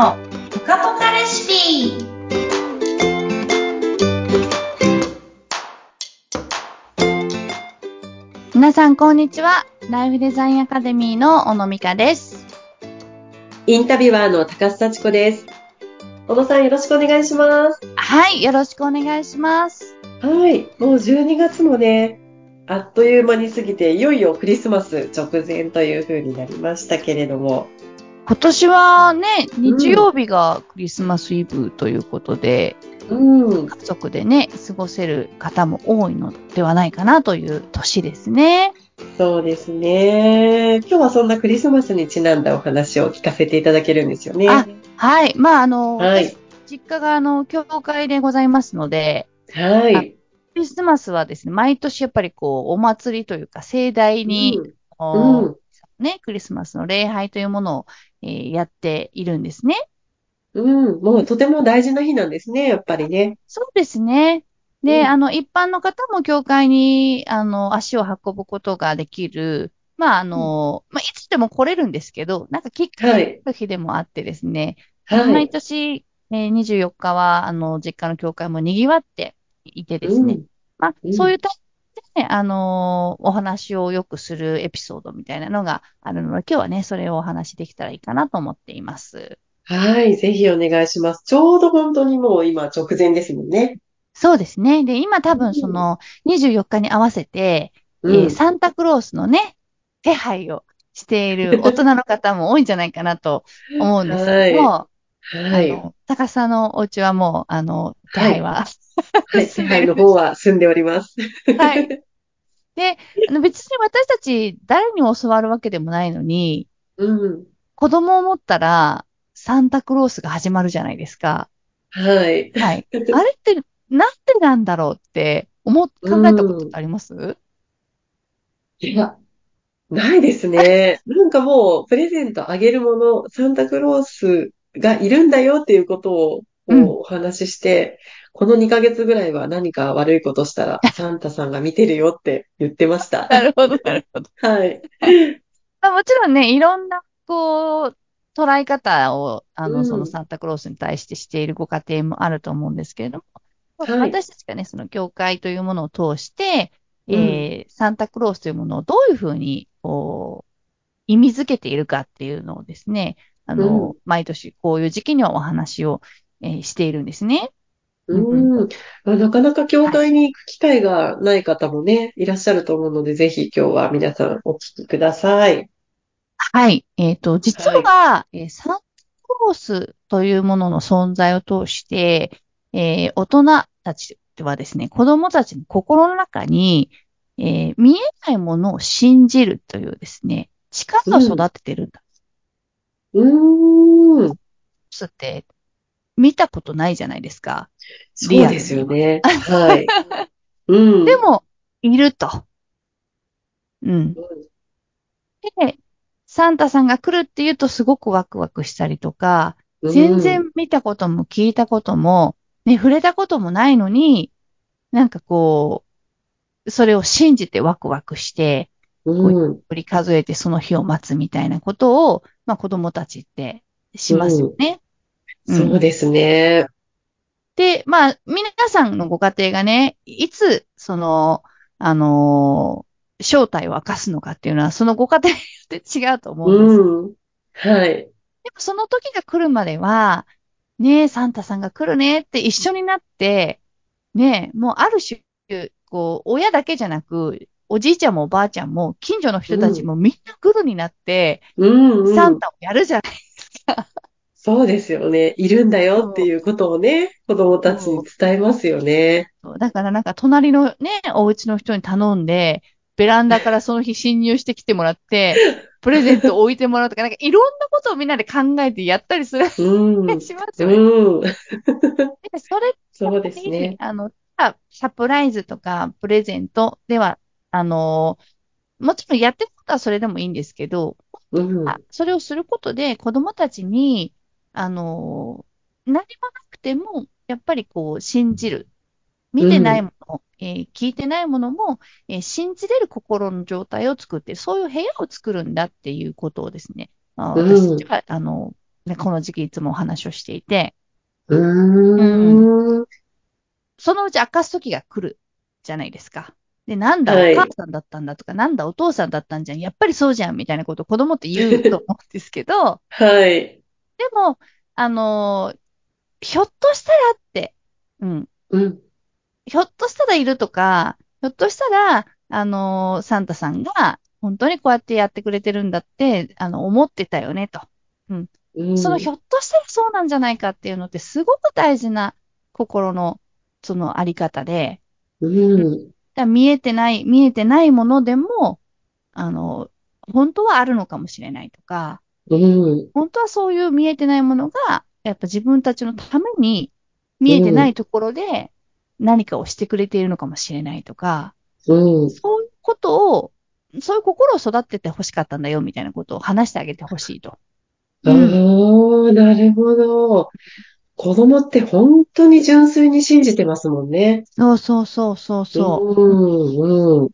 のぽかぽかレシピ皆さんこんにちは。ライフデザインアカデミーの小野美香です。インタビュアーの高須幸子です。小野さんよろしくお願いします。はい、よろしくお願いします。はい、もう12月もね、あっという間に過ぎて、いよいよクリスマス直前という風になりましたけれども。今年はね、日曜日がクリスマスイブということで、うん、家族でね、過ごせる方も多いのではないかなという年ですね。そうですね。今日はそんなクリスマスにちなんだお話を聞かせていただけるんですよね。あはい。まあ、あの、はい私実家があの、教会でございますので、はい。クリスマスはですね、毎年やっぱりこう、お祭りというか、盛大に、うんうんね、クリスマスの礼拝というものを、えーやっているんですね。うん、もうとても大事な日なんですね、やっぱりね。そうですね。で、うんあの、一般の方も教会に、あの、足を運ぶことができる、まあ、あの、まあ、いつでも来れるんですけど、なんかきっかけの日でもあってですね、毎はい。年、えー24日は、あの、実家の教会も賑わっていてですね、うんまあ、うんそういうタイプで、あのーお話をよくするエピソードみたいなのがあるので、今日はね、それをお話しできたらいいかなと思っています。はい、ぜひお願いします。ちょうど本当にもう今直前ですもんね。そうですね。で、今多うん分その24日に合わせて、うんえーサンタクロースのね、手配をしている大人の方も多いんじゃないかなと思うんですけども、はい。あの、高さのお家はもう、あの、手配は、はい、世界の方は済んでおります。はい。で、あの別に私たち誰に教わるわけでもないのに、うん。子供を持ったら、サンタクロースが始まるじゃないですか。はい。はい。あれって、なんでなんだろうって、思っ、考えたことってあります？いや、ないですね。なんかもう、プレゼントあげるもの、サンタクロースがいるんだよっていうことを、こううんお話しして、この2ヶ月ぐらいは何か悪いことしたら、サンタさんが見てるよって言ってました。なるほど、なるほど。はい。まあもちろんね、いろんな、こう、捉え方を、あの、うんそのサンタクロースに対してしているご家庭もあると思うんですけれども、はい私たちがね、その教会というものを通して、うんえーサンタクロースというものをどういうふうに、こう、意味づけているかっていうのをですね、あの、うん毎年こういう時期にはお話を、えーしているんですね。うん。まあなかなか教会に行く機会がない方もね、いらっしゃると思うので、ぜひ今日は皆さんお聞きください。はい。えっと、実は、えーサンタクロースというものの存在を通して、えー大人たちはですね、子供たちの心の中に、えー見えないものを信じるというですね、力を育ててるんだ。うーん。つって、見たことないじゃないですか。そうですよね。はい。うん。でも、いると。うん。で、サンタさんが来るって言うとすごくワクワクしたりとか、うん、全然見たことも聞いたことも、ね、触れたこともないのに、なんかこう、それを信じてワクワクして、うん。振り数えてその日を待つみたいなことを、まあ子供たちってしますよね。うんそうですね。で、まあ、皆さんのご家庭がね、いつ、その、あのー正体を明かすのかっていうのは、そのご家庭によって違うと思うんです。うん。はい。でもその時が来るまでは、ねえ、サンタさんが来るねって一緒になって、ねえ、もうある種、こう、親だけじゃなく、おじいちゃんもおばあちゃんも、近所の人たちもみんなグルになって、うん、うん。サンタをやるじゃないですか。そうですよね。いるんだよっていうことをね、子供たちに伝えますよね。そうだからなんか隣のね、お家の人に頼んで、ベランダからその日侵入してきてもらって、プレゼントを置いてもらうとか、なんかいろんなことをみんなで考えてやったりする、うん。しますよね。うん。でそれそうですね。あの、サプライズとかプレゼントでは、あの、もちろんやってることはそれでもいいんですけど、うん。あそれをすることで子供たちに、あの、何もなくても、やっぱりこう、信じる。見てないもの、えー聞いてないものも、えー信じれる心の状態を作って、そういう部屋を作るんだっていうことをですね、あうん私たちは、あの、でこの時期いつもお話をしていて、うーん。そのうち明かす時が来るじゃないですか。で、なんだ、はいお母さんだったんだとか、なんだ、お父さんだったんじゃん。やっぱりそうじゃん、みたいなことを子供って言うと思うんですけど、はい。でも、あのーひょっとしたらって、うん、うん。ひょっとしたらいるとか、ひょっとしたら、あのーサンタさんが、本当にこうやってやってくれてるんだって、あの、思ってたよね、と。うん。そのひょっとしたらそうなんじゃないかっていうのって、すごく大事な心の、そのあり方で、うん。だ見えてない、見えてないものでも、あの、本当はあるのかもしれないとか、うん。本当はそういう見えてないものが、やっぱ自分たちのために見えてないところで何かをしてくれているのかもしれないとか、うん。そういうことを、そういう心を育てて欲しかったんだよみたいなことを話してあげてほしいと。ああ、なるほど。子供って本当に純粋に信じてますもんね。そうそうそうそうそう。うん。うん。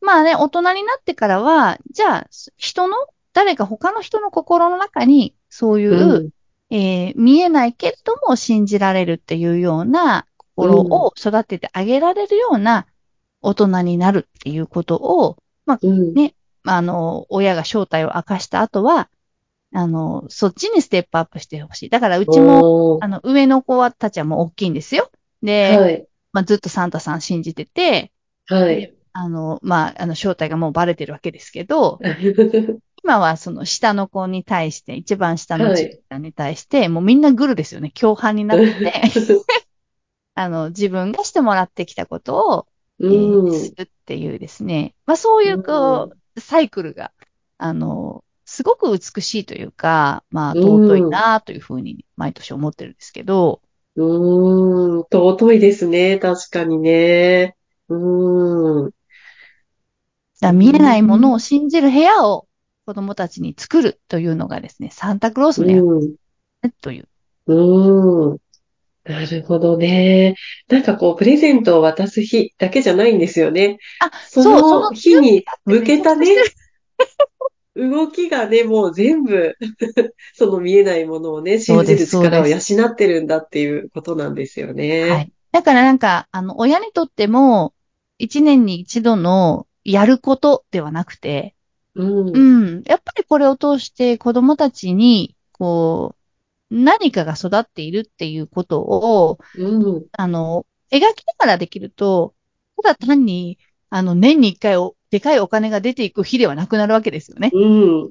まあね、大人になってからは、じゃあ、人の、誰か他の人の心の中に、そういう、うん。えー見えないけれども信じられるっていうような心を育ててあげられるような大人になるっていうことを、うん。ねあの、親が正体を明かした後は、あの、そっちにステップアップしてほしい。だからうちも、あの、上の子たちはもう大きいんですよ。で、はい。まあ、ずっとサンタさん信じてて、はい。あの、まあ、あの、正体がもうバレてるわけですけど、今はその下の子に対して、一番下のちゃんに対して、もうみんなグルですよね。共犯になって、あの、自分がしてもらってきたことを、えーうん。するっていうですね。まあそういうこう、サイクルが、あの、すごく美しいというか、まあ尊いなというふうに毎年思ってるんですけど、うーん。尊いですね。確かにね。うーん。だ見えないものを信じる部屋を子供たちに作るというのがですね、サンタクロースの役うん。目という。うーん。なるほどね。なんかこう、プレゼントを渡す日だけじゃないんですよね。あ、そそう、そのの日に向けたね動きがね、もう全部、その見えないものをね、信じる力を養ってるんだっていうことなんですよね。はい。だからなんか、あの、親にとっても、一年に一度のやることではなくて、うん。うん。やっぱりこれを通して子供たちに、こう、何かが育っているっていうことを、うん。あの、描きながらできると、ただ単に、あの、年に一回お、でかいお金が出ていく日ではなくなるわけですよね。うん。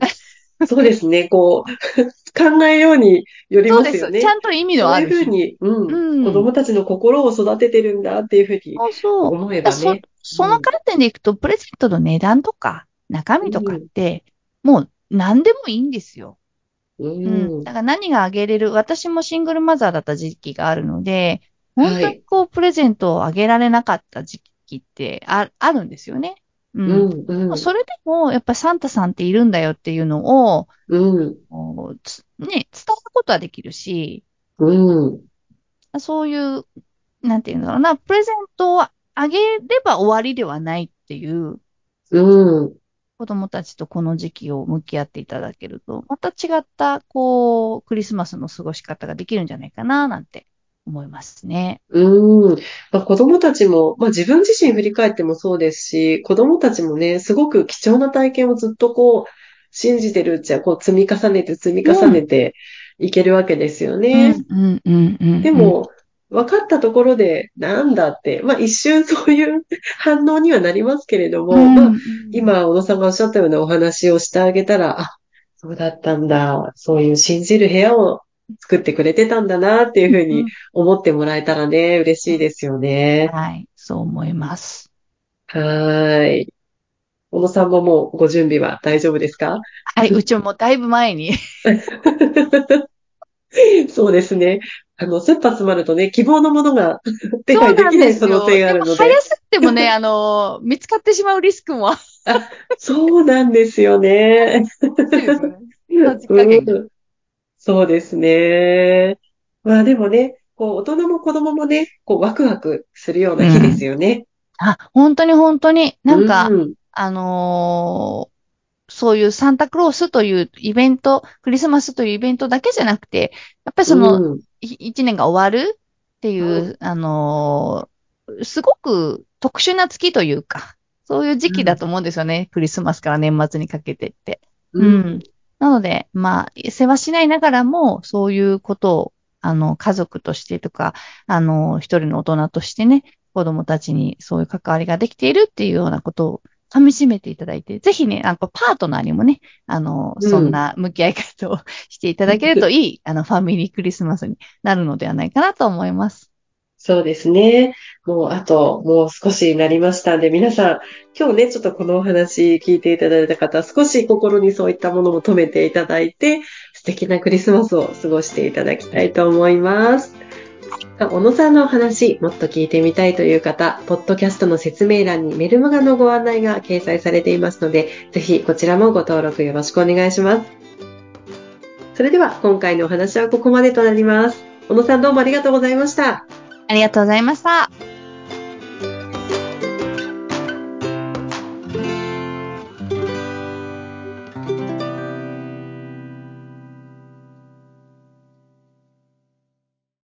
そうですね。こう、考えようによりそうです。ますよね。ちゃんと意味のある日。そういうふうに、うん、うん子供たちの心を育ててるんだっていうふうにそうそう。思えばそね。その観点でいくと、プレゼントの値段とか、中身とかって、もう何でもいいんですよ。ううん。ん。だから何があげれる、私もシングルマザーだった時期があるので、はい本当にこう、プレゼントをあげられなかった時期ってああるんですよね。う。うんん。うん。それでも、やっぱサンタさんっているんだよっていうのを、うん。ね、伝えることはできるし、うん。そういう、なんていうんだろうな、プレゼントをあげれば終わりではないっていう、うん。子供たちとこの時期を向き合っていただけると、また違った、こう、クリスマスの過ごし方ができるんじゃないかな、なんて思いますね。うん。まあ、子供たちも、まあ、自分自身振り返ってもそうですし、子供たちもね、すごく貴重な体験をずっとこう、信じてるうちは、こう、積み重ねて積み重ねていけるわけですよね。うん、うん、うん、うん。で、も、分かったところで、なんだって、まあ、一瞬そういう 反応にはなりますけれども、うん、まあ、今、小野さんがおっしゃったようなお話をしてあげたら、あ、そうだったんだ。そういう信じる部屋を作ってくれてたんだなっていうふうに思ってもらえたらね、嬉しいですよね。はい、そう思います。はーい。小野さんももうご準備は大丈夫ですか？はい、うちももうだいぶ前に。そうですね。あの、切羽詰まるとね、希望のものが 手配できない。可能性があでるので。も早すぎてもね、あの、見つかってしまうリスクもあそうなんですよね。そうですね。まあでもね、こう、大人も子供もね、こう、ワクワクするような日ですよね。あ、本当に本当に、なんか、うん、あのーそういうサンタクロースというイベント、クリスマスというイベントだけじゃなくて、やっぱりその、うん一年が終わる？っていう、あのーすごく特殊な月というか、そういう時期だと思うんですよね。クリスマスから年末にかけてって。うん。なので、まあ、世話しないながらも、そういうことを、あの、家族としてとか、あの、一人の大人としてね、子供たちにそういう関わりができているっていうようなことを噛み締めていただいて、ぜひね、なんかパートナーにもね、あの、うんそんな向き合い方をしていただけるといい、あの、ファミリークリスマスになるのではないかなと思います。そうですね。もうあと、もう少しになりましたんで、皆さん、今日ね、ちょっとこのお話聞いていただいた方、少し心にそういったものも止めていただいて、素敵なクリスマスを過ごしていただきたいと思います。小野さんのお話、もっと聞いてみたいという方、ポッドキャストの説明欄にメルマガのご案内が掲載されていますので、ぜひこちらもご登録よろしくお願いします。それでは、今回のお話はここまでとなります。小野さんどうもありがとうございました。ありがとうございました。